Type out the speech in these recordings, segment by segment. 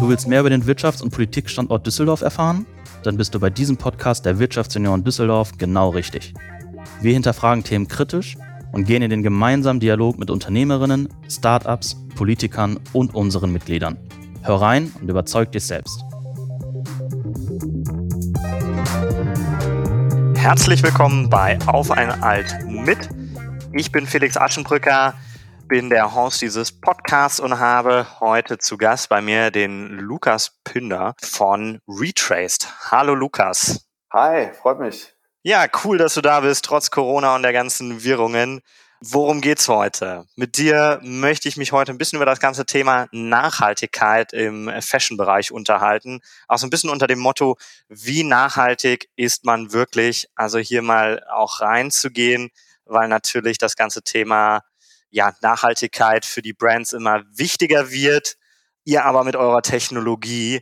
Du willst mehr über den Wirtschafts- und Politikstandort Düsseldorf erfahren? Dann bist du bei diesem Podcast der Wirtschaftsunion Düsseldorf genau richtig. Wir hinterfragen Themen kritisch und gehen in den gemeinsamen Dialog mit Unternehmerinnen, Startups, Politikern und unseren Mitgliedern. Hör rein und überzeug dich selbst. Herzlich willkommen bei Auf ein Alt mit. Ich bin Felix Aschenbrücker, bin der Host dieses Podcasts und habe heute zu Gast bei mir den Lukas Pünder von Retraced. Hallo Lukas. Hi, freut mich. Ja, cool, dass du da bist, trotz Corona und der ganzen Wirrungen. Worum geht's heute? Mit dir möchte ich mich heute ein bisschen über das ganze Thema Nachhaltigkeit im Fashion-Bereich unterhalten. Auch so ein bisschen unter dem Motto, wie nachhaltig ist man wirklich? Also hier mal auch reinzugehen, weil natürlich das ganze Thema ja, Nachhaltigkeit für die Brands immer wichtiger wird. Ihr aber mit eurer Technologie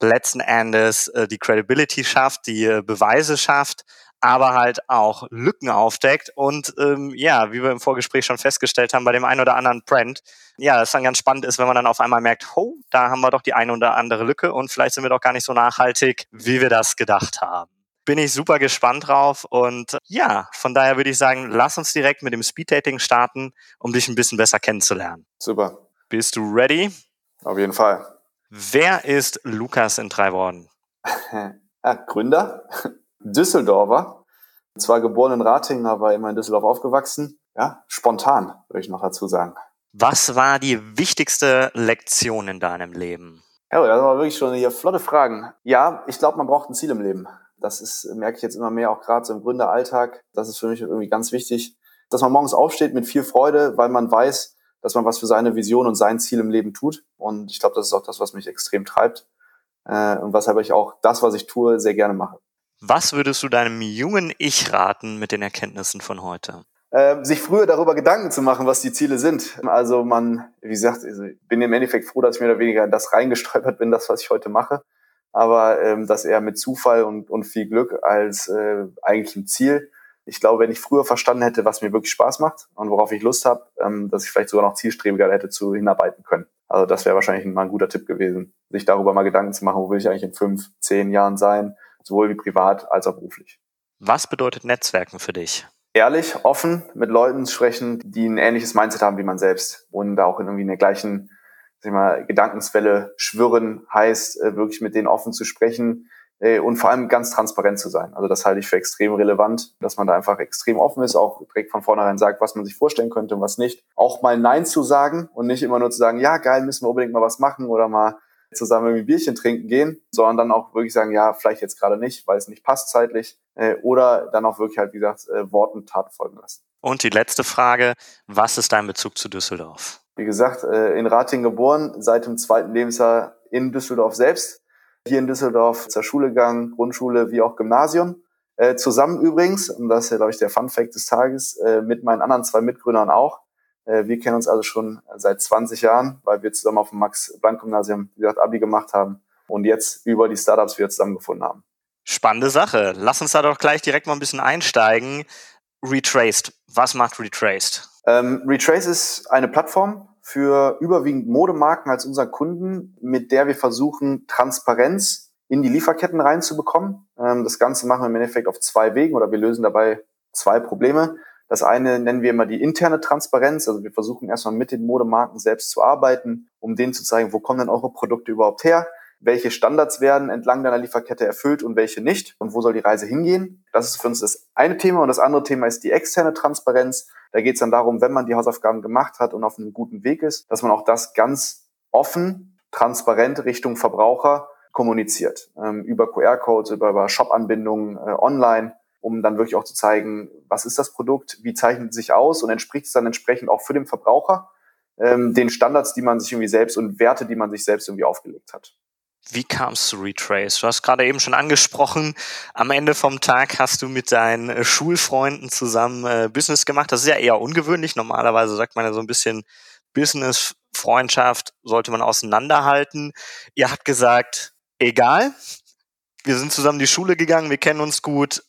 letzten Endes äh, die Credibility schafft, die äh, Beweise schafft, aber halt auch Lücken aufdeckt und ähm, ja, wie wir im Vorgespräch schon festgestellt haben, bei dem einen oder anderen Brand, ja, es dann ganz spannend ist, wenn man dann auf einmal merkt, oh, da haben wir doch die eine oder andere Lücke und vielleicht sind wir doch gar nicht so nachhaltig, wie wir das gedacht haben. Bin ich super gespannt drauf und ja, von daher würde ich sagen, lass uns direkt mit dem Speeddating starten, um dich ein bisschen besser kennenzulernen. Super. Bist du ready? Auf jeden Fall. Wer ist Lukas in drei Worten? ja, Gründer, Düsseldorfer, zwar geboren in Ratingen, aber immer in Düsseldorf aufgewachsen. Ja, spontan, würde ich noch dazu sagen. Was war die wichtigste Lektion in deinem Leben? Ja, das waren wirklich schon hier flotte Fragen. Ja, ich glaube, man braucht ein Ziel im Leben. Das ist, merke ich jetzt immer mehr, auch gerade so im Gründeralltag. Das ist für mich irgendwie ganz wichtig, dass man morgens aufsteht mit viel Freude, weil man weiß, dass man was für seine Vision und sein Ziel im Leben tut. Und ich glaube, das ist auch das, was mich extrem treibt. Äh, und weshalb ich auch das, was ich tue, sehr gerne mache. Was würdest du deinem jungen Ich raten mit den Erkenntnissen von heute? Äh, sich früher darüber Gedanken zu machen, was die Ziele sind. Also man, wie gesagt, also ich bin im Endeffekt froh, dass ich mehr oder weniger in das reingestolpert bin, das, was ich heute mache. Aber ähm, das eher mit Zufall und, und viel Glück als äh, eigentlich ein Ziel. Ich glaube, wenn ich früher verstanden hätte, was mir wirklich Spaß macht und worauf ich Lust habe, ähm, dass ich vielleicht sogar noch zielstrebiger hätte zu hinarbeiten können. Also das wäre wahrscheinlich mal ein guter Tipp gewesen, sich darüber mal Gedanken zu machen, wo will ich eigentlich in fünf, zehn Jahren sein sowohl wie privat als auch beruflich. Was bedeutet Netzwerken für dich? Ehrlich, offen mit Leuten sprechen, die ein ähnliches Mindset haben wie man selbst und da auch in irgendwie in der gleichen sag mal, Gedankenswelle schwirren heißt, äh, wirklich mit denen offen zu sprechen äh, und vor allem ganz transparent zu sein. Also das halte ich für extrem relevant, dass man da einfach extrem offen ist, auch direkt von vornherein sagt, was man sich vorstellen könnte und was nicht. Auch mal Nein zu sagen und nicht immer nur zu sagen, ja geil, müssen wir unbedingt mal was machen oder mal zusammen irgendwie Bierchen trinken gehen, sondern dann auch wirklich sagen, ja, vielleicht jetzt gerade nicht, weil es nicht passt zeitlich. Äh, oder dann auch wirklich halt, wie gesagt, Worten Tat folgen lassen. Und die letzte Frage, was ist dein Bezug zu Düsseldorf? Wie gesagt, äh, in Ratingen geboren, seit dem zweiten Lebensjahr in Düsseldorf selbst. Hier in Düsseldorf zur Schule gegangen, Grundschule wie auch Gymnasium. Äh, zusammen übrigens, und das ist ja, glaube ich, der Fun-Fact des Tages, äh, mit meinen anderen zwei Mitgründern auch. Wir kennen uns also schon seit 20 Jahren, weil wir zusammen auf dem Max-Planck-Gymnasium, wie gesagt, Abi gemacht haben und jetzt über die Startups wieder zusammengefunden haben. Spannende Sache. Lass uns da doch gleich direkt mal ein bisschen einsteigen. Retraced. Was macht Retraced? Ähm, Retrace ist eine Plattform für überwiegend Modemarken als unseren Kunden, mit der wir versuchen, Transparenz in die Lieferketten reinzubekommen. Ähm, das Ganze machen wir im Endeffekt auf zwei Wegen oder wir lösen dabei zwei Probleme. Das eine nennen wir immer die interne Transparenz. Also wir versuchen erstmal mit den Modemarken selbst zu arbeiten, um denen zu zeigen, wo kommen denn eure Produkte überhaupt her? Welche Standards werden entlang deiner Lieferkette erfüllt und welche nicht? Und wo soll die Reise hingehen? Das ist für uns das eine Thema. Und das andere Thema ist die externe Transparenz. Da geht es dann darum, wenn man die Hausaufgaben gemacht hat und auf einem guten Weg ist, dass man auch das ganz offen, transparent Richtung Verbraucher kommuniziert. Ähm, über QR-Codes, über, über Shop-Anbindungen äh, online um dann wirklich auch zu zeigen, was ist das Produkt, wie zeichnet es sich aus und entspricht es dann entsprechend auch für den Verbraucher ähm, den Standards, die man sich irgendwie selbst und Werte, die man sich selbst irgendwie aufgelegt hat. Wie kam es zu Retrace? Du hast gerade eben schon angesprochen, am Ende vom Tag hast du mit deinen äh, Schulfreunden zusammen äh, Business gemacht. Das ist ja eher ungewöhnlich. Normalerweise sagt man ja so ein bisschen Business, Freundschaft sollte man auseinanderhalten. Ihr habt gesagt, egal, wir sind zusammen die Schule gegangen, wir kennen uns gut,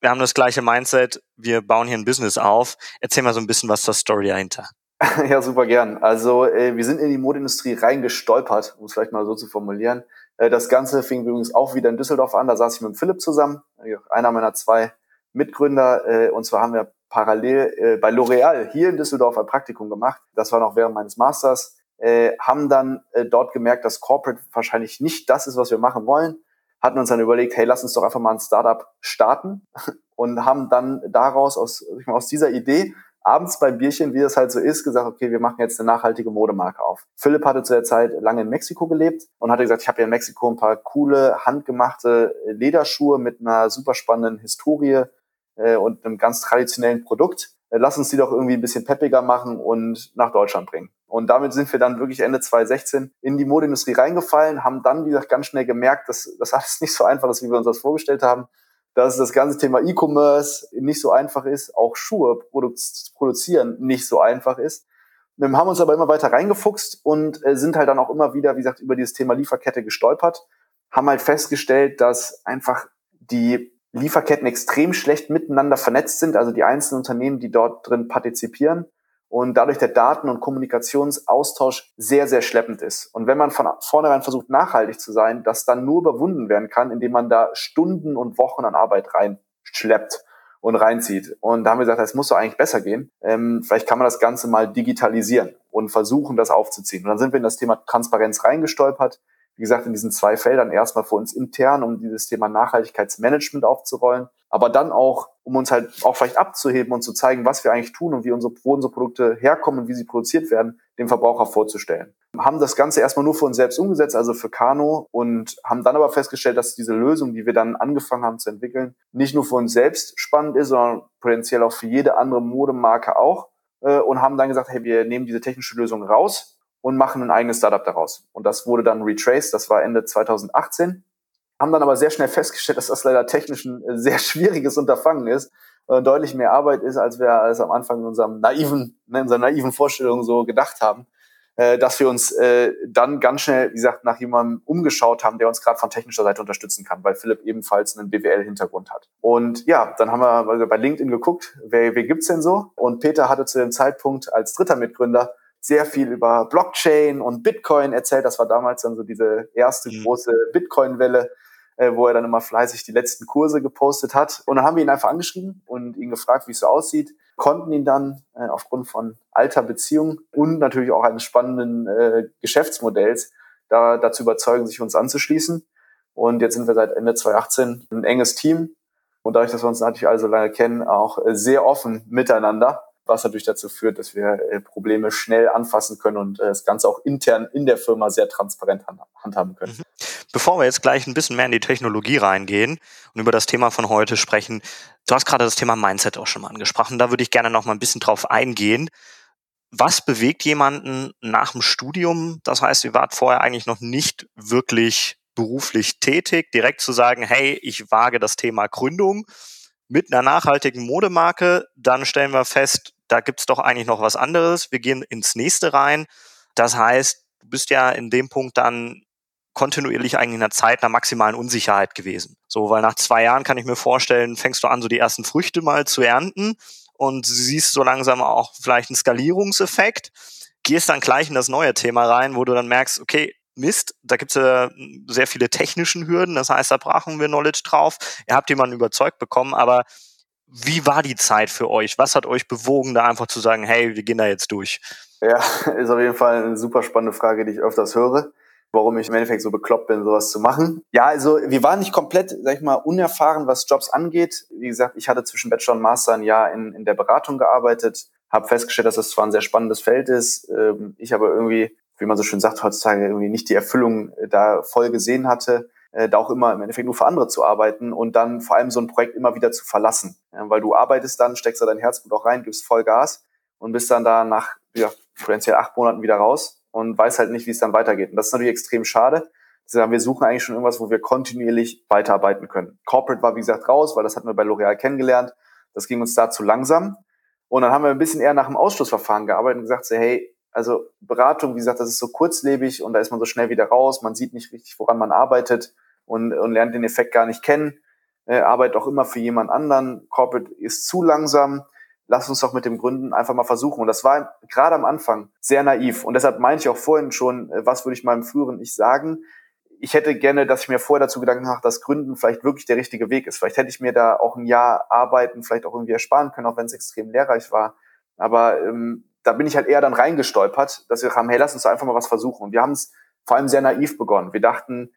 wir haben das gleiche Mindset, wir bauen hier ein Business auf. Erzähl mal so ein bisschen was zur Story dahinter. Ja, super gern. Also äh, wir sind in die Modeindustrie reingestolpert, um es vielleicht mal so zu formulieren. Äh, das Ganze fing übrigens auch wieder in Düsseldorf an. Da saß ich mit Philipp zusammen, einer meiner zwei Mitgründer. Äh, und zwar haben wir parallel äh, bei L'Oreal hier in Düsseldorf ein Praktikum gemacht. Das war noch während meines Masters. Äh, haben dann äh, dort gemerkt, dass Corporate wahrscheinlich nicht das ist, was wir machen wollen. Hatten uns dann überlegt, hey, lass uns doch einfach mal ein Startup starten und haben dann daraus aus, aus dieser Idee abends beim Bierchen, wie das halt so ist, gesagt, okay, wir machen jetzt eine nachhaltige Modemarke auf. Philipp hatte zu der Zeit lange in Mexiko gelebt und hatte gesagt, ich habe ja in Mexiko ein paar coole, handgemachte Lederschuhe mit einer super spannenden Historie äh, und einem ganz traditionellen Produkt. Äh, lass uns die doch irgendwie ein bisschen peppiger machen und nach Deutschland bringen. Und damit sind wir dann wirklich Ende 2016 in die Modeindustrie reingefallen, haben dann, wie gesagt, ganz schnell gemerkt, dass das alles nicht so einfach ist, wie wir uns das vorgestellt haben dass das ganze Thema E-Commerce nicht so einfach ist, auch Schuhe produ produzieren nicht so einfach ist. Wir haben uns aber immer weiter reingefuchst und äh, sind halt dann auch immer wieder, wie gesagt, über dieses Thema Lieferkette gestolpert, haben halt festgestellt, dass einfach die Lieferketten extrem schlecht miteinander vernetzt sind, also die einzelnen Unternehmen, die dort drin partizipieren und dadurch der Daten- und Kommunikationsaustausch sehr, sehr schleppend ist. Und wenn man von vornherein versucht, nachhaltig zu sein, das dann nur überwunden werden kann, indem man da Stunden und Wochen an Arbeit reinschleppt und reinzieht. Und da haben wir gesagt, es muss doch eigentlich besser gehen. Ähm, vielleicht kann man das Ganze mal digitalisieren und versuchen, das aufzuziehen. Und dann sind wir in das Thema Transparenz reingestolpert. Wie gesagt, in diesen zwei Feldern erstmal für uns intern, um dieses Thema Nachhaltigkeitsmanagement aufzurollen aber dann auch, um uns halt auch vielleicht abzuheben und zu zeigen, was wir eigentlich tun und wie unsere, wo unsere Produkte herkommen und wie sie produziert werden, dem Verbraucher vorzustellen. Haben das Ganze erstmal nur für uns selbst umgesetzt, also für Kano, und haben dann aber festgestellt, dass diese Lösung, die wir dann angefangen haben zu entwickeln, nicht nur für uns selbst spannend ist, sondern potenziell auch für jede andere Modemarke auch. Äh, und haben dann gesagt, hey, wir nehmen diese technische Lösung raus und machen ein eigenes Startup daraus. Und das wurde dann Retraced, das war Ende 2018 haben dann aber sehr schnell festgestellt, dass das leider technisch ein äh, sehr schwieriges Unterfangen ist, äh, deutlich mehr Arbeit ist, als wir es am Anfang in unserem naiven, ne, in unserer naiven Vorstellung so gedacht haben, äh, dass wir uns äh, dann ganz schnell, wie gesagt, nach jemandem umgeschaut haben, der uns gerade von technischer Seite unterstützen kann, weil Philipp ebenfalls einen BWL-Hintergrund hat. Und ja, dann haben wir bei LinkedIn geguckt, wer, wer gibt's denn so? Und Peter hatte zu dem Zeitpunkt als dritter Mitgründer sehr viel über Blockchain und Bitcoin erzählt. Das war damals dann so diese erste mhm. große Bitcoin-Welle äh, wo er dann immer fleißig die letzten Kurse gepostet hat. Und dann haben wir ihn einfach angeschrieben und ihn gefragt, wie es so aussieht, konnten ihn dann äh, aufgrund von alter Beziehung und natürlich auch eines spannenden äh, Geschäftsmodells da, dazu überzeugen, sich uns anzuschließen. Und jetzt sind wir seit Ende 2018 ein enges Team. Und dadurch, dass wir uns natürlich alle so lange kennen, auch äh, sehr offen miteinander was natürlich dazu führt, dass wir äh, Probleme schnell anfassen können und äh, das Ganze auch intern in der Firma sehr transparent handhaben können. Mhm. Bevor wir jetzt gleich ein bisschen mehr in die Technologie reingehen und über das Thema von heute sprechen, du hast gerade das Thema Mindset auch schon mal angesprochen. Da würde ich gerne noch mal ein bisschen drauf eingehen. Was bewegt jemanden nach dem Studium? Das heißt, ihr wart vorher eigentlich noch nicht wirklich beruflich tätig, direkt zu sagen, hey, ich wage das Thema Gründung mit einer nachhaltigen Modemarke, dann stellen wir fest, da gibt's doch eigentlich noch was anderes. Wir gehen ins nächste rein. Das heißt, du bist ja in dem Punkt dann kontinuierlich eigentlich in einer Zeit einer maximalen Unsicherheit gewesen. So, weil nach zwei Jahren kann ich mir vorstellen, fängst du an, so die ersten Früchte mal zu ernten und siehst so langsam auch vielleicht einen Skalierungseffekt, gehst dann gleich in das neue Thema rein, wo du dann merkst, okay, Mist, da gibt es ja sehr viele technischen Hürden, das heißt, da brauchen wir Knowledge drauf. Ihr habt jemanden überzeugt bekommen, aber wie war die Zeit für euch? Was hat euch bewogen, da einfach zu sagen, hey, wir gehen da jetzt durch? Ja, ist auf jeden Fall eine super spannende Frage, die ich öfters höre, warum ich im Endeffekt so bekloppt bin, sowas zu machen. Ja, also wir waren nicht komplett, sag ich mal, unerfahren, was Jobs angeht. Wie gesagt, ich hatte zwischen Bachelor und Master ein Jahr in, in der Beratung gearbeitet, habe festgestellt, dass das zwar ein sehr spannendes Feld ist, ähm, ich aber irgendwie, wie man so schön sagt heutzutage, irgendwie nicht die Erfüllung da voll gesehen hatte äh, da auch immer im Endeffekt nur für andere zu arbeiten und dann vor allem so ein Projekt immer wieder zu verlassen. Ja, weil du arbeitest dann, steckst da dein Herzblut auch rein, gibst voll Gas und bist dann da nach ja, potenziell acht Monaten wieder raus und weiß halt nicht, wie es dann weitergeht. Und das ist natürlich extrem schade. Wir suchen eigentlich schon irgendwas, wo wir kontinuierlich weiterarbeiten können. Corporate war, wie gesagt, raus, weil das hatten wir bei L'Oreal kennengelernt. Das ging uns da zu langsam. Und dann haben wir ein bisschen eher nach dem Ausschlussverfahren gearbeitet und gesagt, so, hey, also Beratung, wie gesagt, das ist so kurzlebig und da ist man so schnell wieder raus, man sieht nicht richtig, woran man arbeitet und, und lernt den Effekt gar nicht kennen, äh, arbeitet auch immer für jemand anderen, Corporate ist zu langsam, lass uns doch mit dem Gründen einfach mal versuchen. Und das war gerade am Anfang sehr naiv. Und deshalb meine ich auch vorhin schon, äh, was würde ich meinem früheren Ich sagen? Ich hätte gerne, dass ich mir vorher dazu Gedanken mache, dass Gründen vielleicht wirklich der richtige Weg ist. Vielleicht hätte ich mir da auch ein Jahr arbeiten, vielleicht auch irgendwie ersparen können, auch wenn es extrem lehrreich war. Aber ähm, da bin ich halt eher dann reingestolpert, dass wir haben, hey, lass uns einfach mal was versuchen. Und wir haben es vor allem sehr naiv begonnen. Wir dachten,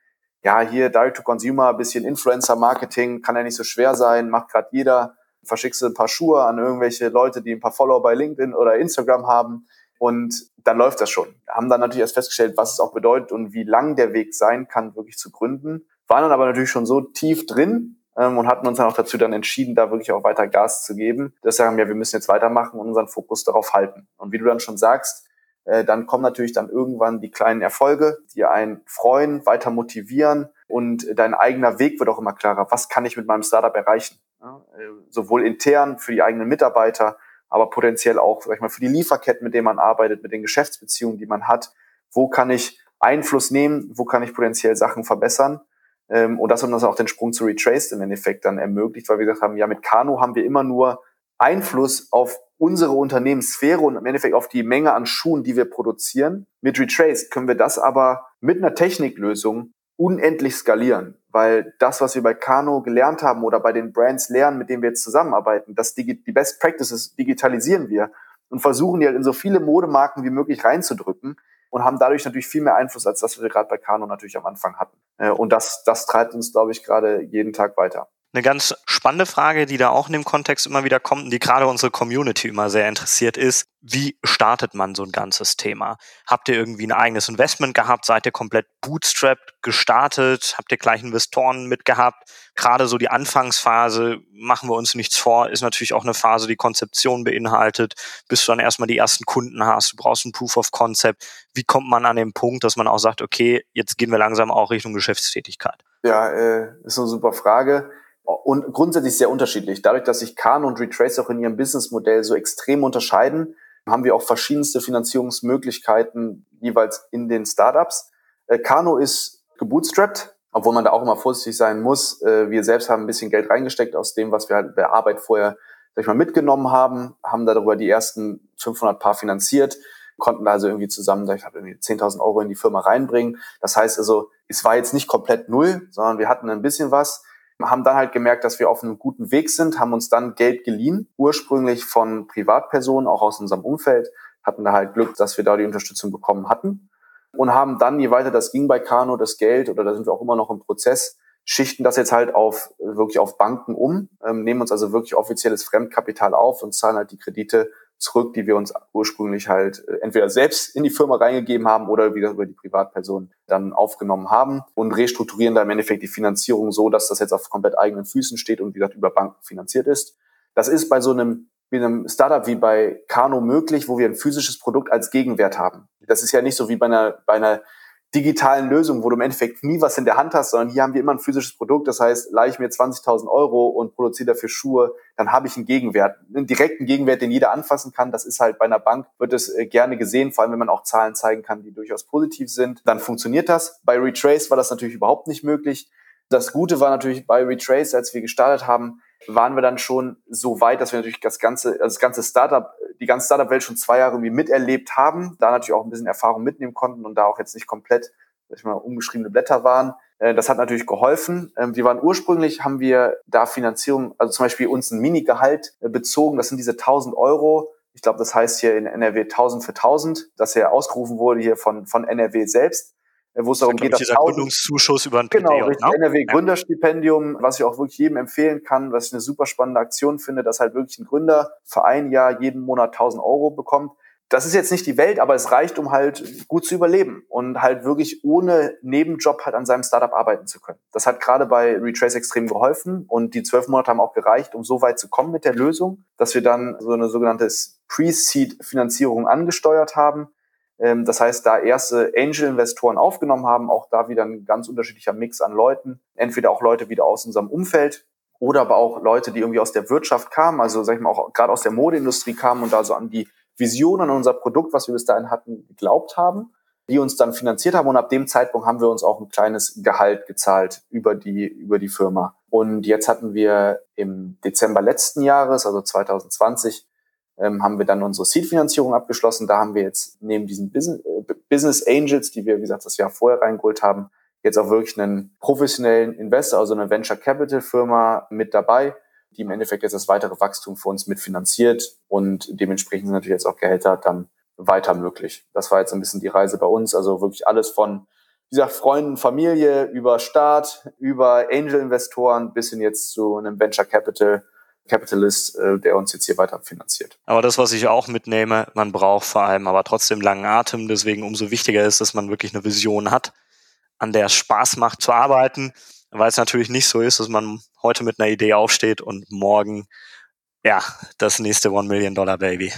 ja, hier Direct-to-Consumer, bisschen Influencer-Marketing, kann ja nicht so schwer sein, macht gerade jeder. Verschickst du ein paar Schuhe an irgendwelche Leute, die ein paar Follower bei LinkedIn oder Instagram haben und dann läuft das schon. Haben dann natürlich erst festgestellt, was es auch bedeutet und wie lang der Weg sein kann, wirklich zu gründen. Waren dann aber natürlich schon so tief drin und hatten uns dann auch dazu dann entschieden, da wirklich auch weiter Gas zu geben. Das sagen wir, wir müssen jetzt weitermachen und unseren Fokus darauf halten. Und wie du dann schon sagst, äh, dann kommen natürlich dann irgendwann die kleinen Erfolge, die einen freuen, weiter motivieren und dein eigener Weg wird auch immer klarer. Was kann ich mit meinem Startup erreichen? Äh, sowohl intern für die eigenen Mitarbeiter, aber potenziell auch sag ich mal, für die Lieferketten, mit denen man arbeitet, mit den Geschäftsbeziehungen, die man hat. Wo kann ich Einfluss nehmen? Wo kann ich potenziell Sachen verbessern? Ähm, und das hat uns auch den Sprung zu Retraced im Endeffekt dann ermöglicht, weil wir gesagt haben, ja, mit Kano haben wir immer nur Einfluss auf unsere Unternehmenssphäre und im Endeffekt auf die Menge an Schuhen, die wir produzieren. Mit Retraced können wir das aber mit einer Techniklösung unendlich skalieren, weil das, was wir bei Kano gelernt haben oder bei den Brands lernen, mit denen wir jetzt zusammenarbeiten, das die Best Practices digitalisieren wir und versuchen die halt in so viele Modemarken wie möglich reinzudrücken und haben dadurch natürlich viel mehr Einfluss, als das wir gerade bei Kano natürlich am Anfang hatten. Äh, und das, das treibt uns, glaube ich, gerade jeden Tag weiter. Eine ganz spannende Frage, die da auch in dem Kontext immer wieder kommt und die gerade unsere Community immer sehr interessiert ist, wie startet man so ein ganzes Thema? Habt ihr irgendwie ein eigenes Investment gehabt? Seid ihr komplett bootstrapped gestartet? Habt ihr gleich Investoren mitgehabt? Gerade so die Anfangsphase, machen wir uns nichts vor, ist natürlich auch eine Phase, die Konzeption beinhaltet, bis du dann erstmal die ersten Kunden hast. Du brauchst ein Proof of Concept. Wie kommt man an den Punkt, dass man auch sagt, okay, jetzt gehen wir langsam auch Richtung Geschäftstätigkeit? Ja, äh, ist eine super Frage und grundsätzlich sehr unterschiedlich. Dadurch, dass sich Khan und Retrace auch in ihrem Businessmodell so extrem unterscheiden, haben wir auch verschiedenste Finanzierungsmöglichkeiten jeweils in den Startups. Äh, Kano ist gebootstrapped, obwohl man da auch immer vorsichtig sein muss. Äh, wir selbst haben ein bisschen Geld reingesteckt aus dem, was wir halt bei Arbeit vorher sag ich mal, mitgenommen haben, haben darüber die ersten 500 Paar finanziert, konnten also irgendwie zusammen, ich habe irgendwie 10.000 Euro in die Firma reinbringen. Das heißt also, es war jetzt nicht komplett null, sondern wir hatten ein bisschen was haben dann halt gemerkt, dass wir auf einem guten Weg sind, haben uns dann Geld geliehen, ursprünglich von Privatpersonen, auch aus unserem Umfeld, hatten da halt Glück, dass wir da die Unterstützung bekommen hatten und haben dann, je weiter das ging bei Kano, das Geld, oder da sind wir auch immer noch im Prozess, schichten das jetzt halt auf wirklich auf Banken um, ähm, nehmen uns also wirklich offizielles Fremdkapital auf und zahlen halt die Kredite zurück, die wir uns ursprünglich halt äh, entweder selbst in die Firma reingegeben haben oder wieder über die Privatperson dann aufgenommen haben und restrukturieren da im Endeffekt die Finanzierung so, dass das jetzt auf komplett eigenen Füßen steht und wie gesagt über Banken finanziert ist. Das ist bei so einem wie einem Startup wie bei Kano möglich, wo wir ein physisches Produkt als Gegenwert haben. Das ist ja nicht so wie bei einer, bei einer digitalen Lösungen, wo du im Endeffekt nie was in der Hand hast, sondern hier haben wir immer ein physisches Produkt. Das heißt, leihe ich mir 20.000 Euro und produziere dafür Schuhe, dann habe ich einen Gegenwert, einen direkten Gegenwert, den jeder anfassen kann. Das ist halt bei einer Bank, wird es äh, gerne gesehen, vor allem wenn man auch Zahlen zeigen kann, die durchaus positiv sind. Dann funktioniert das. Bei Retrace war das natürlich überhaupt nicht möglich. Das Gute war natürlich bei Retrace, als wir gestartet haben, waren wir dann schon so weit, dass wir natürlich das ganze, also das ganze Startup, die ganze Startup-Welt schon zwei Jahre irgendwie miterlebt haben, da natürlich auch ein bisschen Erfahrung mitnehmen konnten und da auch jetzt nicht komplett, sag ich mal, umgeschriebene Blätter waren. Äh, das hat natürlich geholfen. Ähm, wir waren ursprünglich, haben wir da Finanzierung, also zum Beispiel uns ein Mini-Gehalt äh, bezogen. Das sind diese 1000 Euro. Ich glaube, das heißt hier in NRW 1000 für 1000, das ja ausgerufen wurde hier von, von NRW selbst. Äh, wo es darum geht, dass dieser Gründungszuschuss über ein genau, richtig, ne? NRW Gründerstipendium, was ich auch wirklich jedem empfehlen kann, was ich eine super spannende Aktion finde, dass halt wirklich ein Gründer für ein Jahr jeden Monat 1000 Euro bekommt. Das ist jetzt nicht die Welt, aber es reicht, um halt gut zu überleben und halt wirklich ohne Nebenjob halt an seinem Startup arbeiten zu können. Das hat gerade bei Retrace extrem geholfen und die zwölf Monate haben auch gereicht, um so weit zu kommen mit der Lösung, dass wir dann so eine sogenannte Pre-Seed-Finanzierung angesteuert haben das heißt, da erste Angel-Investoren aufgenommen haben, auch da wieder ein ganz unterschiedlicher Mix an Leuten. Entweder auch Leute wieder aus unserem Umfeld oder aber auch Leute, die irgendwie aus der Wirtschaft kamen, also sag ich mal auch gerade aus der Modeindustrie kamen und da so an die Vision an unser Produkt, was wir bis dahin hatten, geglaubt haben, die uns dann finanziert haben und ab dem Zeitpunkt haben wir uns auch ein kleines Gehalt gezahlt über die, über die Firma. Und jetzt hatten wir im Dezember letzten Jahres, also 2020, ähm, haben wir dann unsere Seed-Finanzierung abgeschlossen. Da haben wir jetzt neben diesen Business, äh, Business Angels, die wir, wie gesagt, das Jahr vorher reingeholt haben, jetzt auch wirklich einen professionellen Investor, also eine Venture Capital Firma mit dabei, die im Endeffekt jetzt das weitere Wachstum für uns mitfinanziert und dementsprechend sind natürlich jetzt auch Gehälter dann weiter möglich. Das war jetzt ein bisschen die Reise bei uns, also wirklich alles von wie gesagt, Freunden, Familie, über Staat, über Angel-Investoren bis hin jetzt zu einem Venture Capital Capitalist, äh, der uns jetzt hier weiter finanziert. Aber das, was ich auch mitnehme, man braucht vor allem aber trotzdem langen Atem. Deswegen umso wichtiger ist, dass man wirklich eine Vision hat, an der es Spaß macht zu arbeiten, weil es natürlich nicht so ist, dass man heute mit einer Idee aufsteht und morgen ja das nächste One Million Dollar Baby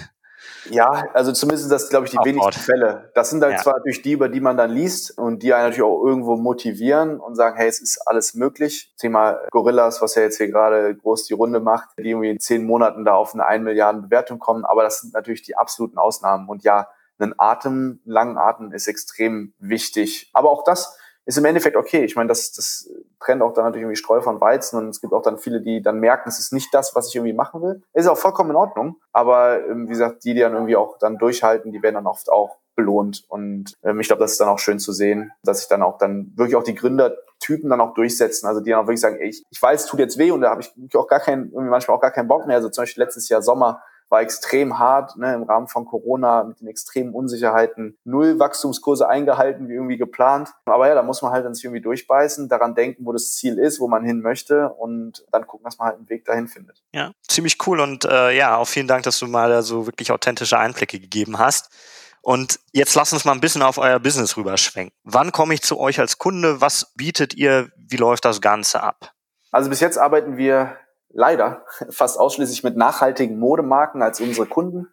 ja, also zumindest das, glaube ich, die wenigsten Fälle. Das sind dann ja. zwar natürlich die, über die man dann liest und die einen natürlich auch irgendwo motivieren und sagen, hey, es ist alles möglich. Thema Gorillas, was ja jetzt hier gerade groß die Runde macht, die irgendwie in zehn Monaten da auf eine 1 Milliarden Bewertung kommen. Aber das sind natürlich die absoluten Ausnahmen. Und ja, einen Atem, einen langen Atem ist extrem wichtig. Aber auch das ist im Endeffekt okay. Ich meine, das, das trennt auch dann natürlich irgendwie Streu von Weizen und es gibt auch dann viele, die dann merken, es ist nicht das, was ich irgendwie machen will. Ist auch vollkommen in Ordnung. Aber ähm, wie gesagt, die, die dann irgendwie auch dann durchhalten, die werden dann oft auch belohnt. Und ähm, ich glaube, das ist dann auch schön zu sehen, dass sich dann auch dann wirklich auch die Gründertypen dann auch durchsetzen. Also die dann auch wirklich sagen, ey, ich, ich weiß, es tut jetzt weh und da habe ich auch gar keinen, manchmal auch gar keinen Bock mehr. Also zum Beispiel letztes Jahr Sommer war extrem hart ne, im Rahmen von Corona mit den extremen Unsicherheiten. Null Wachstumskurse eingehalten, wie irgendwie geplant. Aber ja, da muss man halt dann sich irgendwie durchbeißen, daran denken, wo das Ziel ist, wo man hin möchte und dann gucken, dass man halt einen Weg dahin findet. Ja, ziemlich cool und äh, ja, auch vielen Dank, dass du mal so wirklich authentische Einblicke gegeben hast. Und jetzt lasst uns mal ein bisschen auf euer Business rüberschwenken. Wann komme ich zu euch als Kunde? Was bietet ihr? Wie läuft das Ganze ab? Also bis jetzt arbeiten wir leider fast ausschließlich mit nachhaltigen Modemarken als unsere Kunden.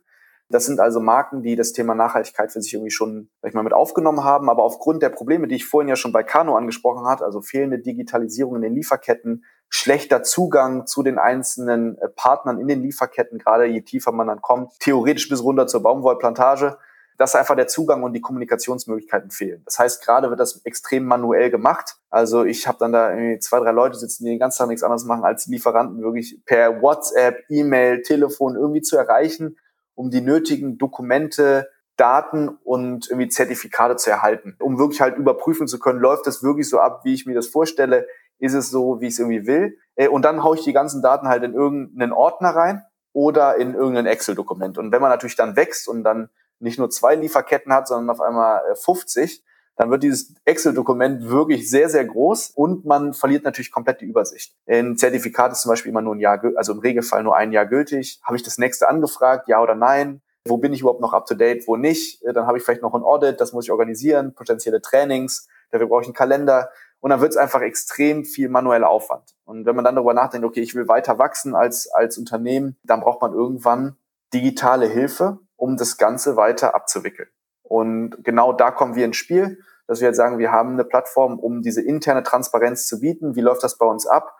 Das sind also Marken, die das Thema Nachhaltigkeit für sich irgendwie schon, ich mal, mit aufgenommen haben. Aber aufgrund der Probleme, die ich vorhin ja schon bei Kano angesprochen hat, also fehlende Digitalisierung in den Lieferketten, schlechter Zugang zu den einzelnen äh, Partnern in den Lieferketten, gerade je tiefer man dann kommt, theoretisch bis runter zur Baumwollplantage, dass einfach der Zugang und die Kommunikationsmöglichkeiten fehlen. Das heißt, gerade wird das extrem manuell gemacht. Also ich habe dann da irgendwie zwei, drei Leute sitzen, die den ganzen Tag nichts anderes machen, als Lieferanten wirklich per WhatsApp, E-Mail, Telefon irgendwie zu erreichen, um die nötigen Dokumente, Daten und irgendwie Zertifikate zu erhalten, um wirklich halt überprüfen zu können, läuft das wirklich so ab, wie ich mir das vorstelle, ist es so, wie ich es irgendwie will. Äh, und dann haue ich die ganzen Daten halt in irgendeinen Ordner rein oder in irgendein Excel-Dokument. Und wenn man natürlich dann wächst und dann nicht nur zwei Lieferketten hat, sondern auf einmal 50, äh, dann wird dieses Excel-Dokument wirklich sehr, sehr groß und man verliert natürlich komplett die Übersicht. Ein Zertifikat ist zum Beispiel immer nur ein Jahr, also im Regelfall nur ein Jahr gültig. Habe ich das nächste angefragt, ja oder nein? Wo bin ich überhaupt noch up to date, wo nicht? Äh, dann habe ich vielleicht noch ein Audit, das muss ich organisieren, potenzielle Trainings, dafür brauche ich einen Kalender. Und dann wird es einfach extrem viel manueller Aufwand. Und wenn man dann darüber nachdenkt, okay, ich will weiter wachsen als, als Unternehmen, dann braucht man irgendwann digitale Hilfe um das Ganze weiter abzuwickeln. Und genau da kommen wir ins Spiel, dass wir jetzt sagen, wir haben eine Plattform, um diese interne Transparenz zu bieten. Wie läuft das bei uns ab?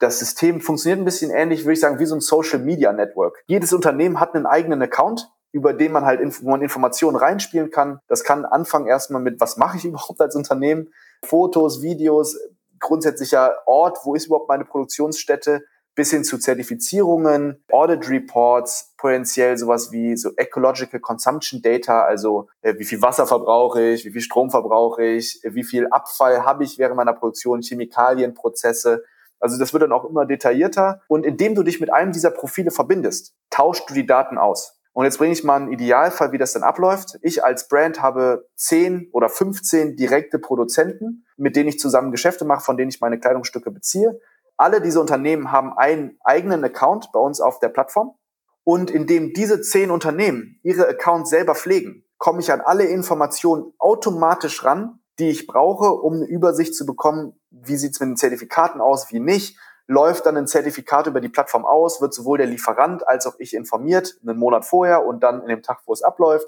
Das System funktioniert ein bisschen ähnlich, würde ich sagen, wie so ein Social Media Network. Jedes Unternehmen hat einen eigenen Account, über den man halt Informationen reinspielen kann. Das kann anfangen erstmal mit, was mache ich überhaupt als Unternehmen? Fotos, Videos, grundsätzlicher Ort, wo ist überhaupt meine Produktionsstätte? Bis hin zu Zertifizierungen, Audit Reports, potenziell sowas wie so Ecological Consumption Data, also äh, wie viel Wasser verbrauche ich, wie viel Strom verbrauche ich, wie viel Abfall habe ich während meiner Produktion, Chemikalienprozesse. Also das wird dann auch immer detaillierter. Und indem du dich mit einem dieser Profile verbindest, tauschst du die Daten aus. Und jetzt bringe ich mal einen Idealfall, wie das dann abläuft. Ich als Brand habe 10 oder 15 direkte Produzenten, mit denen ich zusammen Geschäfte mache, von denen ich meine Kleidungsstücke beziehe. Alle diese Unternehmen haben einen eigenen Account bei uns auf der Plattform. Und indem diese zehn Unternehmen ihre Accounts selber pflegen, komme ich an alle Informationen automatisch ran, die ich brauche, um eine Übersicht zu bekommen, wie sieht es mit den Zertifikaten aus, wie nicht. Läuft dann ein Zertifikat über die Plattform aus, wird sowohl der Lieferant als auch ich informiert, einen Monat vorher und dann in dem Tag, wo es abläuft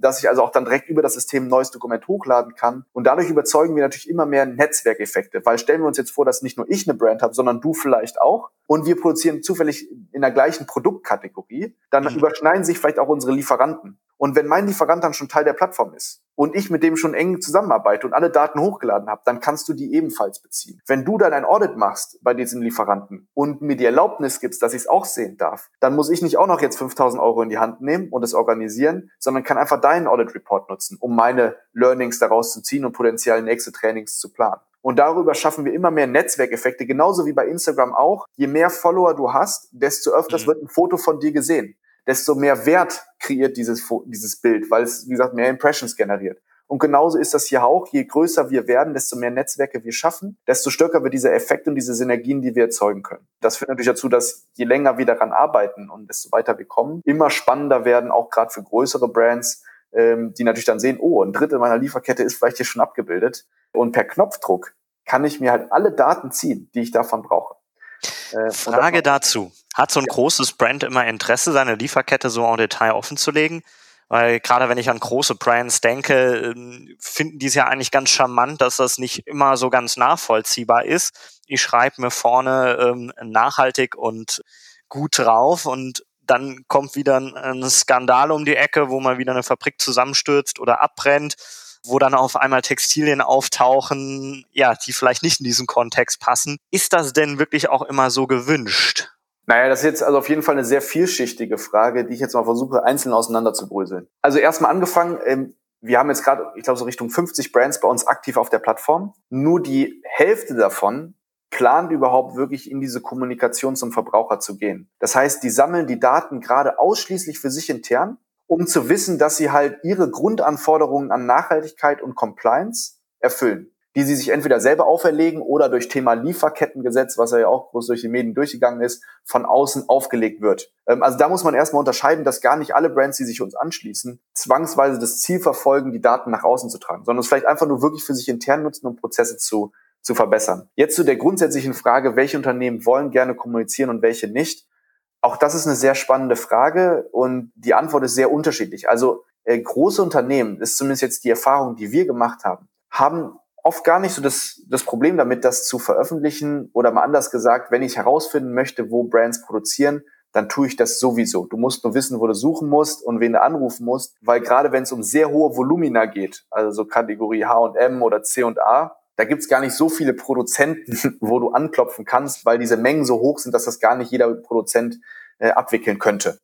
dass ich also auch dann direkt über das System ein neues Dokument hochladen kann. Und dadurch überzeugen wir natürlich immer mehr Netzwerkeffekte, weil stellen wir uns jetzt vor, dass nicht nur ich eine Brand habe, sondern du vielleicht auch. Und wir produzieren zufällig in der gleichen Produktkategorie. Dann mhm. überschneiden sich vielleicht auch unsere Lieferanten. Und wenn mein Lieferant dann schon Teil der Plattform ist und ich mit dem schon eng zusammenarbeite und alle Daten hochgeladen habe, dann kannst du die ebenfalls beziehen. Wenn du dann ein Audit machst bei diesem Lieferanten und mir die Erlaubnis gibst, dass ich es auch sehen darf, dann muss ich nicht auch noch jetzt 5000 Euro in die Hand nehmen und es organisieren, sondern kann einfach deinen Audit Report nutzen, um meine Learnings daraus zu ziehen und potenziell nächste Trainings zu planen. Und darüber schaffen wir immer mehr Netzwerkeffekte, genauso wie bei Instagram auch. Je mehr Follower du hast, desto öfters mhm. wird ein Foto von dir gesehen desto mehr Wert kreiert dieses, dieses Bild, weil es, wie gesagt, mehr Impressions generiert. Und genauso ist das hier auch. Je größer wir werden, desto mehr Netzwerke wir schaffen, desto stärker wird dieser Effekt und diese Synergien, die wir erzeugen können. Das führt natürlich dazu, dass je länger wir daran arbeiten und desto weiter wir kommen, immer spannender werden, auch gerade für größere Brands, ähm, die natürlich dann sehen, oh, ein Drittel meiner Lieferkette ist vielleicht hier schon abgebildet. Und per Knopfdruck kann ich mir halt alle Daten ziehen, die ich davon brauche. Äh, Frage dazu. Hat so ein ja. großes Brand immer Interesse, seine Lieferkette so en Detail offen zu legen? Weil gerade wenn ich an große Brands denke, ähm, finden die es ja eigentlich ganz charmant, dass das nicht immer so ganz nachvollziehbar ist. Ich schreibe mir vorne ähm, nachhaltig und gut drauf und dann kommt wieder ein Skandal um die Ecke, wo mal wieder eine Fabrik zusammenstürzt oder abbrennt wo dann auf einmal Textilien auftauchen, ja, die vielleicht nicht in diesen Kontext passen. Ist das denn wirklich auch immer so gewünscht? Naja, das ist jetzt also auf jeden Fall eine sehr vielschichtige Frage, die ich jetzt mal versuche, einzeln auseinanderzubröseln. Also erstmal angefangen, ähm, wir haben jetzt gerade, ich glaube, so Richtung 50 Brands bei uns aktiv auf der Plattform. Nur die Hälfte davon plant überhaupt wirklich in diese Kommunikation zum Verbraucher zu gehen. Das heißt, die sammeln die Daten gerade ausschließlich für sich intern um zu wissen, dass sie halt ihre Grundanforderungen an Nachhaltigkeit und Compliance erfüllen, die sie sich entweder selber auferlegen oder durch Thema Lieferkettengesetz, was ja auch groß durch die Medien durchgegangen ist, von außen aufgelegt wird. Ähm, also da muss man erstmal unterscheiden, dass gar nicht alle Brands, die sich uns anschließen, zwangsweise das Ziel verfolgen, die Daten nach außen zu tragen, sondern es vielleicht einfach nur wirklich für sich intern nutzen, um Prozesse zu, zu verbessern. Jetzt zu der grundsätzlichen Frage, welche Unternehmen wollen gerne kommunizieren und welche nicht. Auch das ist eine sehr spannende Frage und die Antwort ist sehr unterschiedlich. Also äh, große Unternehmen, das ist zumindest jetzt die Erfahrung, die wir gemacht haben, haben oft gar nicht so das, das Problem damit, das zu veröffentlichen oder mal anders gesagt, wenn ich herausfinden möchte, wo Brands produzieren, dann tue ich das sowieso. Du musst nur wissen, wo du suchen musst und wen du anrufen musst, weil gerade wenn es um sehr hohe Volumina geht, also so Kategorie H&M oder C&A, da gibt's gar nicht so viele Produzenten, wo du anklopfen kannst, weil diese Mengen so hoch sind, dass das gar nicht jeder Produzent äh, abwickeln könnte.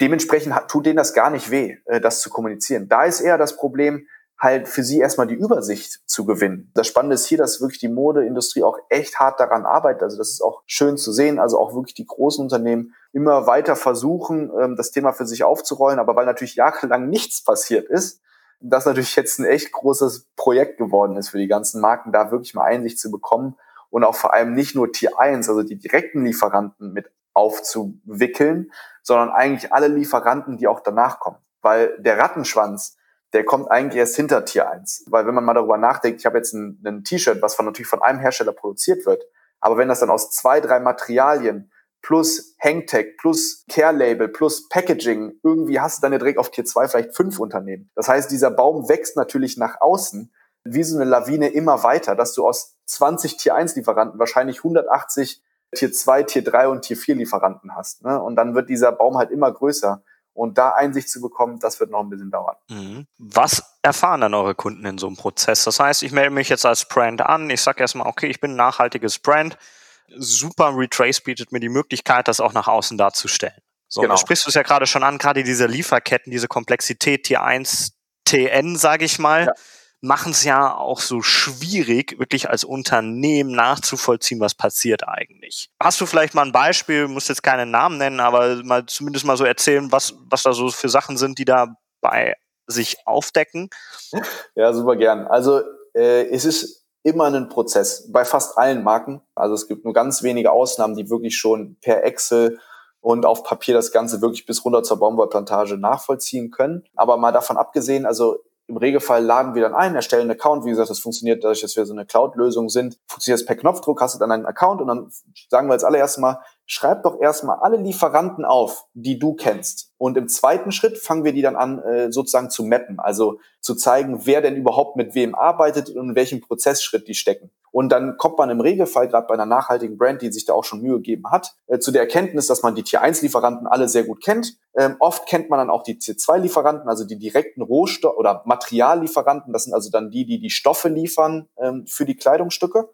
Dementsprechend hat, tut denen das gar nicht weh, äh, das zu kommunizieren. Da ist eher das Problem, halt für sie erstmal die Übersicht zu gewinnen. Das Spannende ist hier, dass wirklich die Modeindustrie auch echt hart daran arbeitet. Also das ist auch schön zu sehen. Also auch wirklich die großen Unternehmen immer weiter versuchen, ähm, das Thema für sich aufzurollen. Aber weil natürlich jahrelang nichts passiert ist, das natürlich jetzt ein echt großes Projekt geworden ist für die ganzen Marken, da wirklich mal Einsicht zu bekommen und auch vor allem nicht nur Tier 1, also die direkten Lieferanten mit aufzuwickeln, sondern eigentlich alle Lieferanten, die auch danach kommen. Weil der Rattenschwanz, der kommt eigentlich erst hinter Tier 1. Weil wenn man mal darüber nachdenkt, ich habe jetzt ein, ein T-Shirt, was von natürlich von einem Hersteller produziert wird, aber wenn das dann aus zwei, drei Materialien plus Hangtag, plus Care Label, plus Packaging, irgendwie hast du dann ja direkt auf Tier 2 vielleicht fünf Unternehmen. Das heißt, dieser Baum wächst natürlich nach außen wie so eine Lawine immer weiter, dass du aus 20 Tier 1 Lieferanten wahrscheinlich 180 Tier 2, Tier 3 und Tier 4 Lieferanten hast. Ne? Und dann wird dieser Baum halt immer größer. Und da Einsicht zu bekommen, das wird noch ein bisschen dauern. Mhm. Was erfahren dann eure Kunden in so einem Prozess? Das heißt, ich melde mich jetzt als Brand an, ich sage erstmal, okay, ich bin ein nachhaltiges Brand super Retrace bietet mir die Möglichkeit, das auch nach außen darzustellen. So, genau. du sprichst es ja gerade schon an, gerade diese Lieferketten, diese Komplexität Tier 1, TN, sage ich mal, ja. machen es ja auch so schwierig, wirklich als Unternehmen nachzuvollziehen, was passiert eigentlich. Hast du vielleicht mal ein Beispiel, musst jetzt keinen Namen nennen, aber mal zumindest mal so erzählen, was, was da so für Sachen sind, die da bei sich aufdecken? Ja, super gern. Also äh, es ist immer einen Prozess bei fast allen Marken. Also es gibt nur ganz wenige Ausnahmen, die wirklich schon per Excel und auf Papier das Ganze wirklich bis runter zur Baumwollplantage nachvollziehen können. Aber mal davon abgesehen, also im Regelfall laden wir dann ein, erstellen einen Account. Wie gesagt, das funktioniert dadurch, dass wir so eine Cloud-Lösung sind. Funktioniert das per Knopfdruck, hast du dann einen Account und dann sagen wir als allererstes mal, schreib doch erstmal alle Lieferanten auf, die du kennst. Und im zweiten Schritt fangen wir die dann an, äh, sozusagen zu mappen, also zu zeigen, wer denn überhaupt mit wem arbeitet und in welchem Prozessschritt die stecken. Und dann kommt man im Regelfall, gerade bei einer nachhaltigen Brand, die sich da auch schon Mühe gegeben hat, äh, zu der Erkenntnis, dass man die Tier-1-Lieferanten alle sehr gut kennt. Ähm, oft kennt man dann auch die Tier-2-Lieferanten, also die direkten Rohstoff- oder Materiallieferanten. Das sind also dann die, die die Stoffe liefern ähm, für die Kleidungsstücke.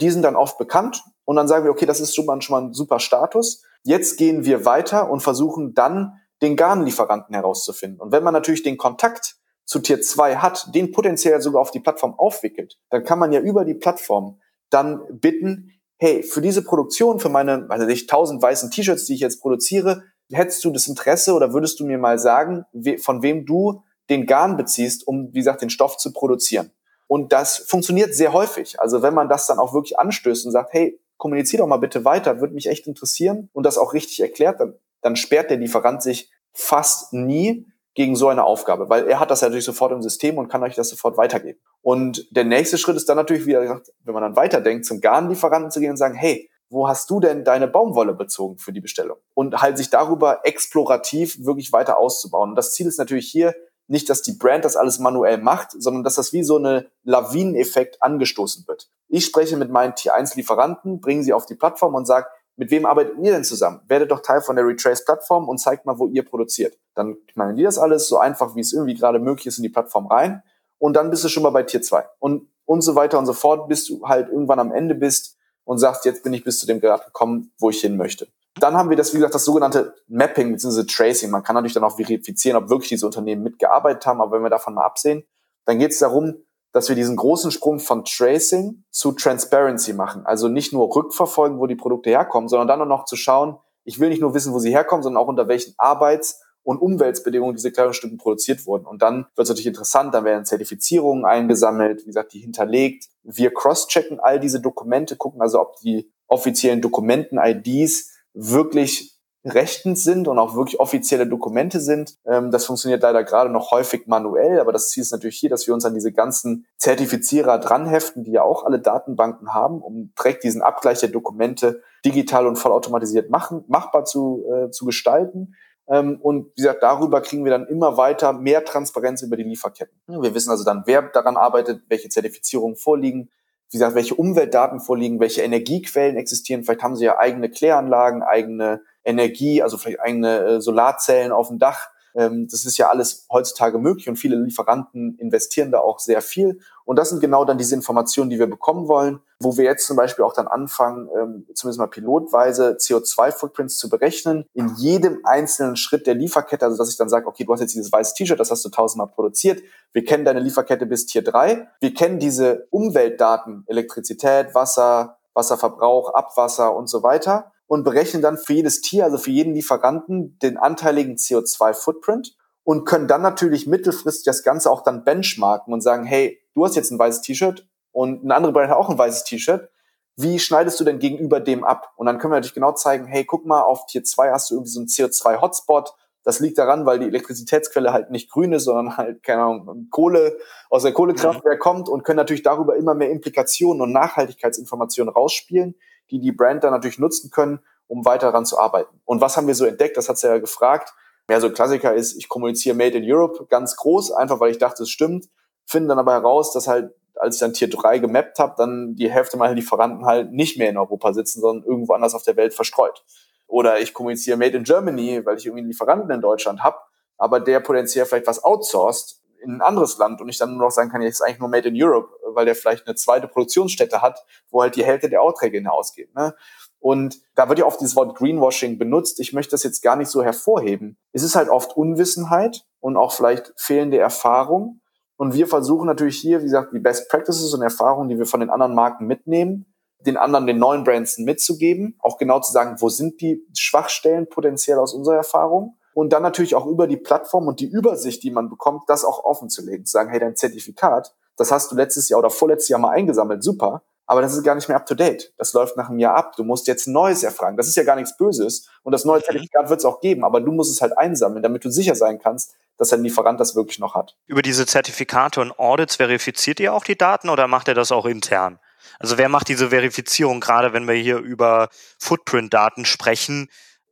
Die sind dann oft bekannt und dann sagen wir, okay, das ist schon mal, schon mal ein super Status. Jetzt gehen wir weiter und versuchen dann den Garnlieferanten herauszufinden. Und wenn man natürlich den Kontakt zu Tier 2 hat, den potenziell sogar auf die Plattform aufwickelt, dann kann man ja über die Plattform dann bitten, hey, für diese Produktion, für meine, also ich, tausend weißen T-Shirts, die ich jetzt produziere, hättest du das Interesse oder würdest du mir mal sagen, von wem du den Garn beziehst, um, wie gesagt, den Stoff zu produzieren? Und das funktioniert sehr häufig. Also wenn man das dann auch wirklich anstößt und sagt, hey, kommunizier doch mal bitte weiter, würde mich echt interessieren und das auch richtig erklärt, dann, dann sperrt der Lieferant sich fast nie gegen so eine Aufgabe, weil er hat das natürlich sofort im System und kann euch das sofort weitergeben. Und der nächste Schritt ist dann natürlich wieder gesagt, wenn man dann weiterdenkt, zum Garnlieferanten zu gehen und sagen, hey, wo hast du denn deine Baumwolle bezogen für die Bestellung? Und halt sich darüber explorativ wirklich weiter auszubauen. Und das Ziel ist natürlich hier, nicht, dass die Brand das alles manuell macht, sondern dass das wie so eine Lawineneffekt angestoßen wird. Ich spreche mit meinen T1-Lieferanten, bringe sie auf die Plattform und sage, mit wem arbeitet ihr denn zusammen? Werdet doch Teil von der Retrace-Plattform und zeigt mal, wo ihr produziert. Dann knallen die das alles so einfach, wie es irgendwie gerade möglich ist, in die Plattform rein. Und dann bist du schon mal bei Tier 2. Und, und so weiter und so fort, bis du halt irgendwann am Ende bist und sagst, jetzt bin ich bis zu dem Grad gekommen, wo ich hin möchte. Dann haben wir das, wie gesagt, das sogenannte Mapping bzw. Tracing. Man kann natürlich dann auch verifizieren, ob wirklich diese Unternehmen mitgearbeitet haben, aber wenn wir davon mal absehen, dann geht es darum, dass wir diesen großen Sprung von Tracing zu Transparency machen. Also nicht nur rückverfolgen, wo die Produkte herkommen, sondern dann auch noch zu schauen, ich will nicht nur wissen, wo sie herkommen, sondern auch unter welchen Arbeits- und Umweltbedingungen diese Kleidungsstücke produziert wurden. Und dann wird es natürlich interessant, dann werden Zertifizierungen eingesammelt, wie gesagt, die hinterlegt. Wir cross-checken all diese Dokumente, gucken also, ob die offiziellen Dokumenten-IDs wirklich rechtens sind und auch wirklich offizielle Dokumente sind. Ähm, das funktioniert leider gerade noch häufig manuell, aber das Ziel ist natürlich hier, dass wir uns an diese ganzen Zertifizierer dranheften, die ja auch alle Datenbanken haben, um direkt diesen Abgleich der Dokumente digital und vollautomatisiert machen, machbar zu, äh, zu gestalten. Ähm, und wie gesagt, darüber kriegen wir dann immer weiter mehr Transparenz über die Lieferketten. Wir wissen also dann, wer daran arbeitet, welche Zertifizierungen vorliegen, wie gesagt, welche Umweltdaten vorliegen, welche Energiequellen existieren. Vielleicht haben sie ja eigene Kläranlagen, eigene Energie, also vielleicht eigene äh, Solarzellen auf dem Dach. Ähm, das ist ja alles heutzutage möglich und viele Lieferanten investieren da auch sehr viel. Und das sind genau dann diese Informationen, die wir bekommen wollen, wo wir jetzt zum Beispiel auch dann anfangen, ähm, zumindest mal pilotweise CO2-Footprints zu berechnen, in jedem einzelnen Schritt der Lieferkette. Also dass ich dann sage, okay, du hast jetzt dieses weiße T-Shirt, das hast du tausendmal produziert. Wir kennen deine Lieferkette bis Tier 3. Wir kennen diese Umweltdaten, Elektrizität, Wasser, Wasserverbrauch, Abwasser und so weiter und berechnen dann für jedes Tier, also für jeden Lieferanten, den anteiligen CO2-Footprint und können dann natürlich mittelfristig das Ganze auch dann benchmarken und sagen, hey, du hast jetzt ein weißes T-Shirt und eine andere Brand hat auch ein weißes T-Shirt. Wie schneidest du denn gegenüber dem ab? Und dann können wir natürlich genau zeigen, hey, guck mal, auf Tier 2 hast du irgendwie so einen CO2-Hotspot. Das liegt daran, weil die Elektrizitätsquelle halt nicht grün ist, sondern halt, keine Ahnung, Kohle aus der Kohlekraftwerk kommt und können natürlich darüber immer mehr Implikationen und Nachhaltigkeitsinformationen rausspielen, die die Brand dann natürlich nutzen können, um weiter daran zu arbeiten. Und was haben wir so entdeckt? Das hat sie ja gefragt. Ja, so ein Klassiker ist, ich kommuniziere Made in Europe ganz groß, einfach weil ich dachte, es stimmt. Finde dann aber heraus, dass halt, als ich dann Tier 3 gemappt habe, dann die Hälfte meiner Lieferanten halt nicht mehr in Europa sitzen, sondern irgendwo anders auf der Welt verstreut. Oder ich kommuniziere Made in Germany, weil ich irgendwie einen Lieferanten in Deutschland habe, aber der potenziell vielleicht was outsourced in ein anderes Land und ich dann nur noch sagen kann, jetzt ist eigentlich nur Made in Europe, weil der vielleicht eine zweite Produktionsstätte hat, wo halt die Hälfte der Aufträge hinausgeht. Ne? Und da wird ja oft dieses Wort Greenwashing benutzt. Ich möchte das jetzt gar nicht so hervorheben. Es ist halt oft Unwissenheit und auch vielleicht fehlende Erfahrung. Und wir versuchen natürlich hier, wie gesagt, die Best Practices und Erfahrungen, die wir von den anderen Marken mitnehmen, den anderen, den neuen Brands mitzugeben, auch genau zu sagen, wo sind die Schwachstellen potenziell aus unserer Erfahrung und dann natürlich auch über die Plattform und die Übersicht, die man bekommt, das auch offen zu legen. Sagen, hey, dein Zertifikat, das hast du letztes Jahr oder vorletztes Jahr mal eingesammelt, super, aber das ist gar nicht mehr up to date. Das läuft nach einem Jahr ab. Du musst jetzt neues erfragen. Das ist ja gar nichts Böses. Und das neue. Zertifikat wird es auch geben, aber du musst es halt einsammeln, damit du sicher sein kannst, dass dein Lieferant das wirklich noch hat. Über diese Zertifikate und Audits verifiziert ihr auch die Daten oder macht ihr das auch intern? Also wer macht diese Verifizierung, gerade wenn wir hier über Footprint-Daten sprechen?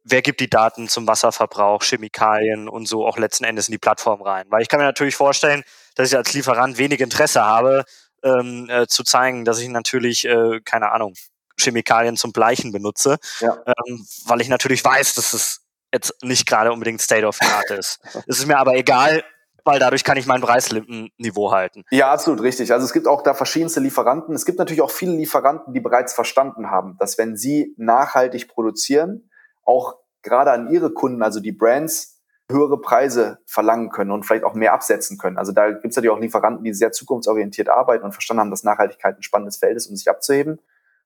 Wer gibt die Daten zum Wasserverbrauch, Chemikalien und so auch letzten Endes in die Plattform rein? Weil ich kann mir natürlich vorstellen, dass ich als Lieferant wenig Interesse habe, ähm, äh, zu zeigen, dass ich natürlich, äh, keine Ahnung, Chemikalien zum Bleichen benutze, ja. ähm, weil ich natürlich weiß, dass es jetzt nicht gerade unbedingt State of the Art ist. es ist mir aber egal, weil dadurch kann ich mein Preisniveau halten. Ja, absolut richtig. Also es gibt auch da verschiedenste Lieferanten. Es gibt natürlich auch viele Lieferanten, die bereits verstanden haben, dass wenn sie nachhaltig produzieren, auch gerade an ihre Kunden, also die Brands, höhere Preise verlangen können und vielleicht auch mehr absetzen können. Also da gibt es natürlich auch Lieferanten, die sehr zukunftsorientiert arbeiten und verstanden haben, dass Nachhaltigkeit ein spannendes Feld ist, um sich abzuheben.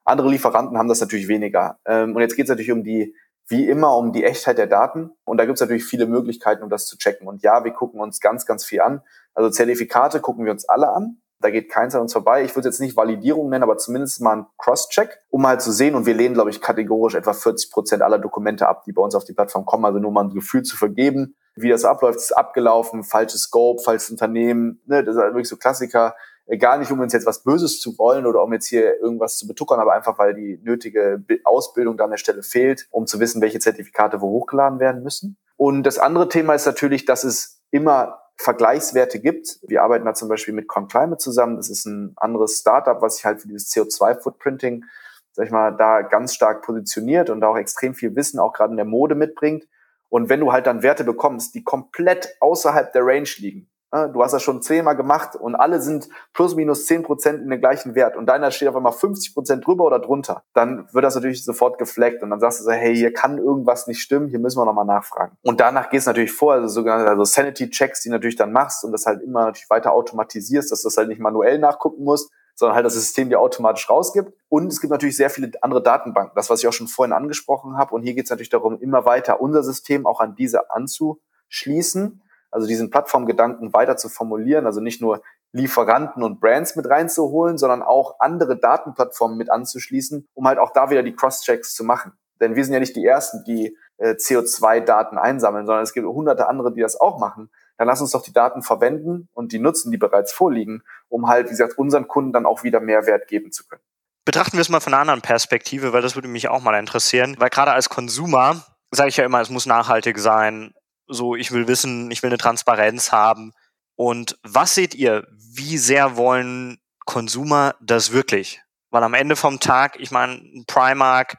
Andere Lieferanten haben das natürlich weniger. Ähm, und jetzt geht es natürlich um die, wie immer, um die Echtheit der Daten. Und da gibt es natürlich viele Möglichkeiten, um das zu checken. Und ja, wir gucken uns ganz, ganz viel an. Also Zertifikate gucken wir uns alle an. Da geht keins an uns vorbei. Ich würde jetzt nicht Validierung nennen, aber zumindest mal ein Cross-Check, um halt zu sehen. Und wir lehnen, glaube ich, kategorisch etwa 40 Prozent aller Dokumente ab, die bei uns auf die Plattform kommen. Also nur mal ein Gefühl zu vergeben, wie das abläuft. ist abgelaufen, falsches Scope, falsches Unternehmen. Ne? Das ist wirklich so Klassiker gar nicht, um uns jetzt was Böses zu wollen oder um jetzt hier irgendwas zu betuckern, aber einfach, weil die nötige Ausbildung da an der Stelle fehlt, um zu wissen, welche Zertifikate wo hochgeladen werden müssen. Und das andere Thema ist natürlich, dass es immer Vergleichswerte gibt. Wir arbeiten da zum Beispiel mit Conclimate zusammen. Das ist ein anderes Startup, was sich halt für dieses CO2-Footprinting, sag ich mal, da ganz stark positioniert und da auch extrem viel Wissen auch gerade in der Mode mitbringt. Und wenn du halt dann Werte bekommst, die komplett außerhalb der Range liegen, Du hast das schon zehnmal gemacht und alle sind plus minus zehn Prozent in den gleichen Wert und deiner steht auf einmal 50 Prozent drüber oder drunter. Dann wird das natürlich sofort gefleckt und dann sagst du so, hey, hier kann irgendwas nicht stimmen, hier müssen wir nochmal nachfragen. Und danach gehst du natürlich vor, also sogenannte also Sanity-Checks, die natürlich dann machst und das halt immer natürlich weiter automatisierst, dass du das halt nicht manuell nachgucken musst, sondern halt das System dir automatisch rausgibt. Und es gibt natürlich sehr viele andere Datenbanken, das, was ich auch schon vorhin angesprochen habe. Und hier geht es natürlich darum, immer weiter unser System auch an diese anzuschließen also diesen Plattformgedanken weiter zu formulieren, also nicht nur Lieferanten und Brands mit reinzuholen, sondern auch andere Datenplattformen mit anzuschließen, um halt auch da wieder die Cross-Checks zu machen. Denn wir sind ja nicht die Ersten, die äh, CO2-Daten einsammeln, sondern es gibt hunderte andere, die das auch machen. Dann lass uns doch die Daten verwenden und die nutzen, die bereits vorliegen, um halt, wie gesagt, unseren Kunden dann auch wieder mehr Wert geben zu können. Betrachten wir es mal von einer anderen Perspektive, weil das würde mich auch mal interessieren. Weil gerade als Konsumer sage ich ja immer, es muss nachhaltig sein, so, ich will wissen, ich will eine Transparenz haben. Und was seht ihr? Wie sehr wollen Konsumer das wirklich? Weil am Ende vom Tag, ich meine, Primark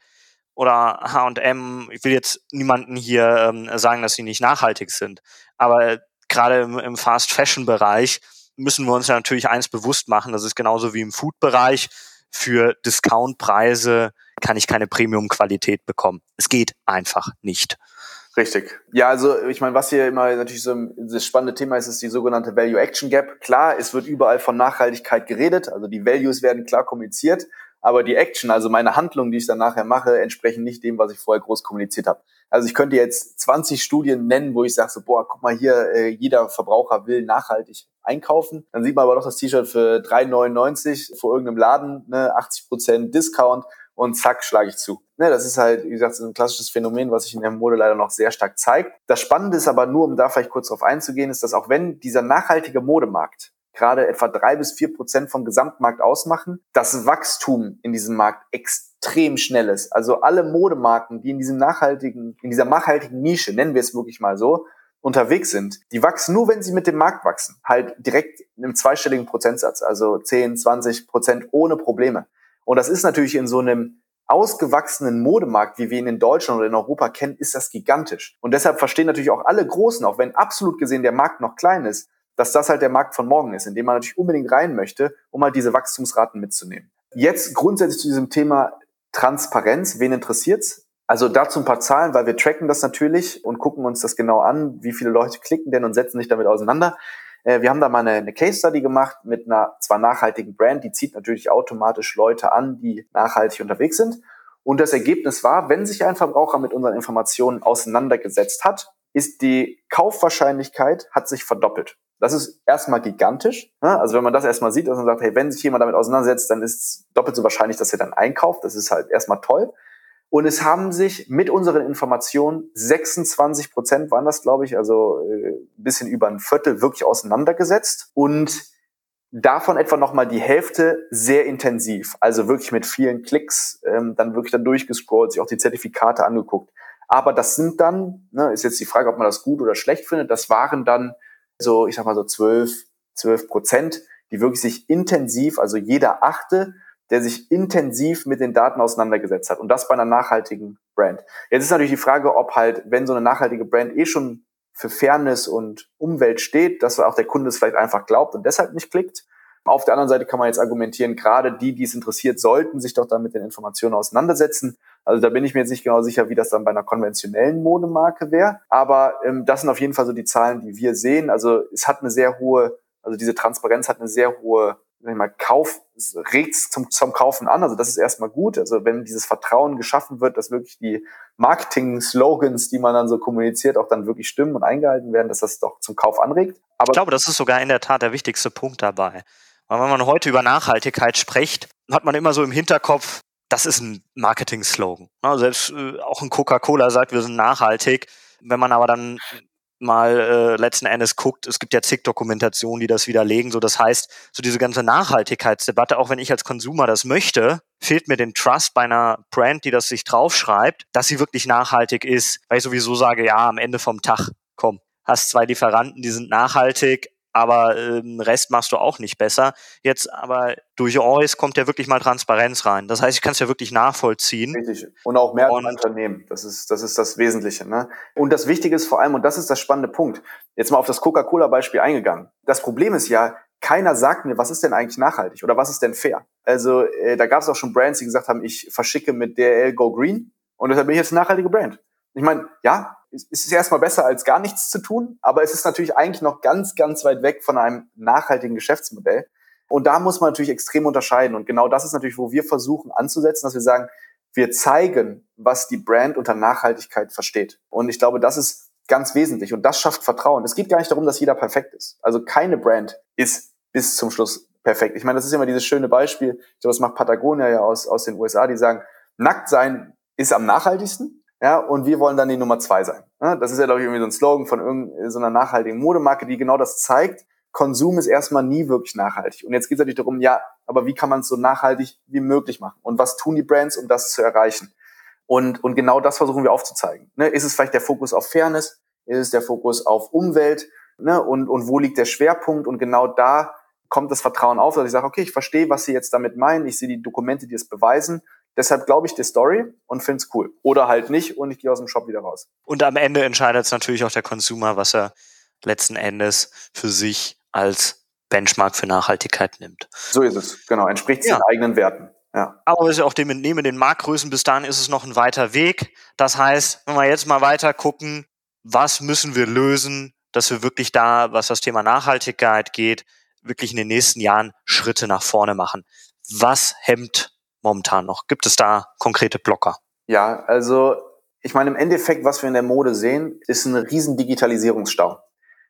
oder H&M, ich will jetzt niemanden hier ähm, sagen, dass sie nicht nachhaltig sind, aber gerade im, im Fast-Fashion-Bereich müssen wir uns ja natürlich eins bewusst machen, das ist genauso wie im Food-Bereich, für Discount-Preise kann ich keine Premium-Qualität bekommen. Es geht einfach nicht. Richtig. Ja, also ich meine, was hier immer natürlich so das spannende Thema ist, ist die sogenannte Value Action Gap. Klar, es wird überall von Nachhaltigkeit geredet, also die Values werden klar kommuniziert, aber die Action, also meine Handlungen, die ich dann nachher mache, entsprechen nicht dem, was ich vorher groß kommuniziert habe. Also ich könnte jetzt 20 Studien nennen, wo ich sage so, boah, guck mal hier, äh, jeder Verbraucher will nachhaltig einkaufen. Dann sieht man aber doch das T-Shirt für 3,99 vor irgendeinem Laden, ne, 80% Discount und zack, schlage ich zu. Ne, das ist halt, wie gesagt, so ein klassisches Phänomen, was sich in der Mode leider noch sehr stark zeigt. Das Spannende ist aber nur, um da vielleicht kurz drauf einzugehen, ist, dass auch wenn dieser nachhaltige Modemarkt gerade etwa drei bis vier Prozent vom Gesamtmarkt ausmachen, das Wachstum in diesem Markt extrem schnell ist. Also alle Modemarken, die in diesem nachhaltigen, in dieser nachhaltigen Nische, nennen wir es wirklich mal so, unterwegs sind, die wachsen nur, wenn sie mit dem Markt wachsen. Halt direkt im zweistelligen Prozentsatz, also 10, 20 Prozent ohne Probleme. Und das ist natürlich in so einem ausgewachsenen Modemarkt, wie wir ihn in Deutschland oder in Europa kennen, ist das gigantisch. Und deshalb verstehen natürlich auch alle Großen, auch wenn absolut gesehen der Markt noch klein ist, dass das halt der Markt von morgen ist, in dem man natürlich unbedingt rein möchte, um halt diese Wachstumsraten mitzunehmen. Jetzt grundsätzlich zu diesem Thema Transparenz. Wen interessiert's? Also dazu ein paar Zahlen, weil wir tracken das natürlich und gucken uns das genau an, wie viele Leute klicken denn und setzen sich damit auseinander. Äh, wir haben da mal eine, eine Case Study gemacht mit einer zwar nachhaltigen Brand, die zieht natürlich automatisch Leute an, die nachhaltig unterwegs sind. Und das Ergebnis war, wenn sich ein Verbraucher mit unseren Informationen auseinandergesetzt hat, ist die Kaufwahrscheinlichkeit hat sich verdoppelt. Das ist erstmal gigantisch. Ne? Also wenn man das erstmal sieht, dass man sagt, hey, wenn sich jemand damit auseinandersetzt, dann ist es doppelt so wahrscheinlich, dass er dann einkauft. Das ist halt erstmal toll. Und es haben sich mit unseren Informationen 26 Prozent waren das, glaube ich, also äh, ein bisschen über ein Viertel wirklich auseinandergesetzt. Und davon etwa nochmal die Hälfte sehr intensiv, also wirklich mit vielen Klicks, ähm, dann wirklich dann durchgescrollt, sich auch die Zertifikate angeguckt. Aber das sind dann, ne, ist jetzt die Frage, ob man das gut oder schlecht findet, das waren dann so, ich sag mal so zwölf, zwölf Prozent, die wirklich sich intensiv, also jeder achte, der sich intensiv mit den Daten auseinandergesetzt hat. Und das bei einer nachhaltigen Brand. Jetzt ist natürlich die Frage, ob halt, wenn so eine nachhaltige Brand eh schon für Fairness und Umwelt steht, dass auch der Kunde es vielleicht einfach glaubt und deshalb nicht klickt. Auf der anderen Seite kann man jetzt argumentieren, gerade die, die es interessiert, sollten sich doch dann mit den Informationen auseinandersetzen. Also da bin ich mir jetzt nicht genau sicher, wie das dann bei einer konventionellen Modemarke wäre. Aber ähm, das sind auf jeden Fall so die Zahlen, die wir sehen. Also es hat eine sehr hohe, also diese Transparenz hat eine sehr hohe sag ich mal, Kauf, regt zum, zum Kaufen an. Also das ist erstmal gut. Also wenn dieses Vertrauen geschaffen wird, dass wirklich die Marketing-Slogans, die man dann so kommuniziert, auch dann wirklich stimmen und eingehalten werden, dass das doch zum Kauf anregt. Aber ich glaube, das ist sogar in der Tat der wichtigste Punkt dabei. Weil wenn man heute über Nachhaltigkeit spricht, hat man immer so im Hinterkopf, das ist ein Marketing-Slogan. Also selbst äh, auch ein Coca-Cola sagt, wir sind nachhaltig. Wenn man aber dann mal äh, letzten Endes guckt, es gibt ja zig Dokumentationen, die das widerlegen. So, das heißt, so diese ganze Nachhaltigkeitsdebatte, auch wenn ich als Konsumer das möchte, fehlt mir den Trust bei einer Brand, die das sich draufschreibt, dass sie wirklich nachhaltig ist, weil ich sowieso sage, ja, am Ende vom Tag, komm, hast zwei Lieferanten, die sind nachhaltig, aber ähm, Rest machst du auch nicht besser. Jetzt aber durch euch kommt ja wirklich mal Transparenz rein. Das heißt, ich kann es ja wirklich nachvollziehen. Richtig. Und auch mehr und Unternehmen. Das ist, das ist das Wesentliche. Ne? Und das Wichtige ist vor allem, und das ist das spannende Punkt, jetzt mal auf das Coca-Cola-Beispiel eingegangen. Das Problem ist ja, keiner sagt mir, was ist denn eigentlich nachhaltig oder was ist denn fair? Also äh, da gab es auch schon Brands, die gesagt haben, ich verschicke mit DRL Go Green und deshalb bin ich jetzt eine nachhaltige Brand. Ich meine, ja, es ist erstmal besser als gar nichts zu tun, aber es ist natürlich eigentlich noch ganz, ganz weit weg von einem nachhaltigen Geschäftsmodell. Und da muss man natürlich extrem unterscheiden. Und genau das ist natürlich, wo wir versuchen anzusetzen, dass wir sagen, wir zeigen, was die Brand unter Nachhaltigkeit versteht. Und ich glaube, das ist ganz wesentlich. Und das schafft Vertrauen. Es geht gar nicht darum, dass jeder perfekt ist. Also keine Brand ist bis zum Schluss perfekt. Ich meine, das ist immer dieses schöne Beispiel. Ich glaube, das macht Patagonia ja aus, aus den USA, die sagen, nackt sein ist am nachhaltigsten. Ja, und wir wollen dann die Nummer zwei sein. Ja, das ist ja, glaube ich, irgendwie so ein Slogan von irgendeiner nachhaltigen Modemarke, die genau das zeigt. Konsum ist erstmal nie wirklich nachhaltig. Und jetzt geht es natürlich darum, ja, aber wie kann man es so nachhaltig wie möglich machen? Und was tun die Brands, um das zu erreichen? Und, und genau das versuchen wir aufzuzeigen. Ne, ist es vielleicht der Fokus auf Fairness? Ist es der Fokus auf Umwelt? Ne, und, und wo liegt der Schwerpunkt? Und genau da kommt das Vertrauen auf, dass ich sage, okay, ich verstehe, was Sie jetzt damit meinen. Ich sehe die Dokumente, die es beweisen. Deshalb glaube ich die Story und finde es cool. Oder halt nicht und ich gehe aus dem Shop wieder raus. Und am Ende entscheidet es natürlich auch der Consumer, was er letzten Endes für sich als Benchmark für Nachhaltigkeit nimmt. So ist es, genau. Entspricht ja. seinen eigenen Werten. Ja. Aber was ich auch dem entnehme, den Marktgrößen bis dahin ist es noch ein weiter Weg. Das heißt, wenn wir jetzt mal weiter gucken, was müssen wir lösen, dass wir wirklich da, was das Thema Nachhaltigkeit geht, wirklich in den nächsten Jahren Schritte nach vorne machen. Was hemmt momentan noch? Gibt es da konkrete Blocker? Ja, also ich meine, im Endeffekt, was wir in der Mode sehen, ist ein riesen Digitalisierungsstau.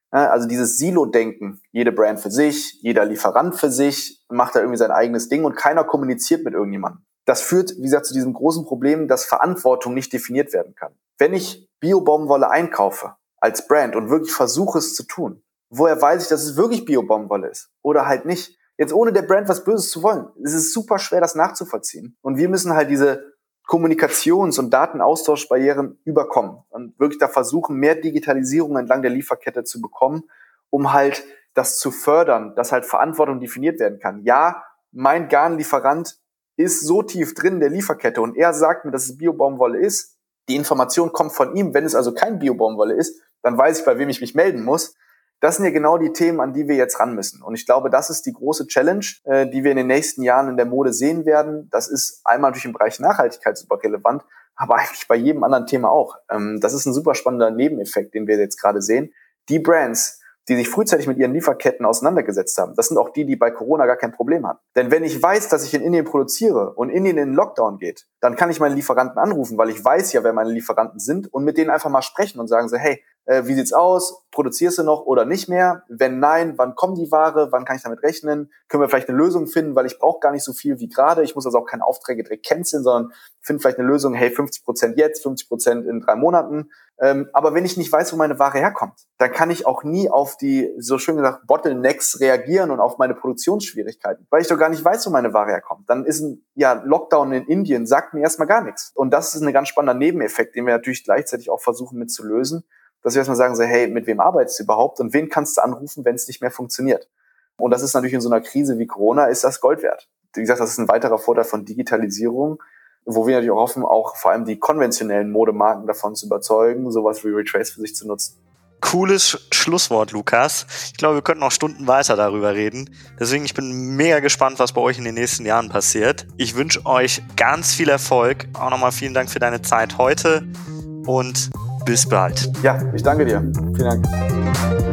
Also dieses Silo-Denken, jede Brand für sich, jeder Lieferant für sich, macht da irgendwie sein eigenes Ding und keiner kommuniziert mit irgendjemandem. Das führt, wie gesagt, zu diesem großen Problem, dass Verantwortung nicht definiert werden kann. Wenn ich Bio-Baumwolle einkaufe als Brand und wirklich versuche es zu tun, woher weiß ich, dass es wirklich Bio-Baumwolle ist oder halt nicht? Jetzt ohne der Brand was Böses zu wollen. Es ist super schwer, das nachzuvollziehen. Und wir müssen halt diese Kommunikations- und Datenaustauschbarrieren überkommen und wirklich da versuchen, mehr Digitalisierung entlang der Lieferkette zu bekommen, um halt das zu fördern, dass halt Verantwortung definiert werden kann. Ja, mein Garnlieferant ist so tief drin in der Lieferkette und er sagt mir, dass es Biobaumwolle ist. Die Information kommt von ihm. Wenn es also kein Biobaumwolle ist, dann weiß ich, bei wem ich mich melden muss. Das sind ja genau die Themen, an die wir jetzt ran müssen. Und ich glaube, das ist die große Challenge, äh, die wir in den nächsten Jahren in der Mode sehen werden. Das ist einmal durch den Bereich Nachhaltigkeit super relevant, aber eigentlich bei jedem anderen Thema auch. Ähm, das ist ein super spannender Nebeneffekt, den wir jetzt gerade sehen. Die Brands, die sich frühzeitig mit ihren Lieferketten auseinandergesetzt haben. Das sind auch die, die bei Corona gar kein Problem hatten. Denn wenn ich weiß, dass ich in Indien produziere und Indien in den Lockdown geht, dann kann ich meinen Lieferanten anrufen, weil ich weiß ja, wer meine Lieferanten sind und mit denen einfach mal sprechen und sagen so, hey, äh, wie sieht's aus? Produzierst du noch oder nicht mehr? Wenn nein, wann kommt die Ware? Wann kann ich damit rechnen? Können wir vielleicht eine Lösung finden, weil ich brauche gar nicht so viel wie gerade. Ich muss also auch keine Aufträge direkt canceln, sondern finde vielleicht eine Lösung, hey, 50 Prozent jetzt, 50 Prozent in drei Monaten. Ähm, aber wenn ich nicht weiß, wo meine Ware herkommt, dann kann ich auch nie auf die, so schön gesagt, Bottlenecks reagieren und auf meine Produktionsschwierigkeiten, weil ich doch gar nicht weiß, wo meine Ware herkommt. Dann ist ein ja, Lockdown in Indien, sagt mir erstmal gar nichts. Und das ist ein ganz spannender Nebeneffekt, den wir natürlich gleichzeitig auch versuchen mit zu lösen, dass wir erstmal sagen, so, hey, mit wem arbeitest du überhaupt und wen kannst du anrufen, wenn es nicht mehr funktioniert? Und das ist natürlich in so einer Krise wie Corona, ist das Gold wert. Wie gesagt, das ist ein weiterer Vorteil von Digitalisierung wo wir natürlich auch hoffen, auch vor allem die konventionellen Modemarken davon zu überzeugen, sowas wie Retrace für sich zu nutzen. Cooles Schlusswort, Lukas. Ich glaube, wir könnten noch Stunden weiter darüber reden. Deswegen, ich bin mega gespannt, was bei euch in den nächsten Jahren passiert. Ich wünsche euch ganz viel Erfolg. Auch nochmal vielen Dank für deine Zeit heute und bis bald. Ja, ich danke dir. Vielen Dank.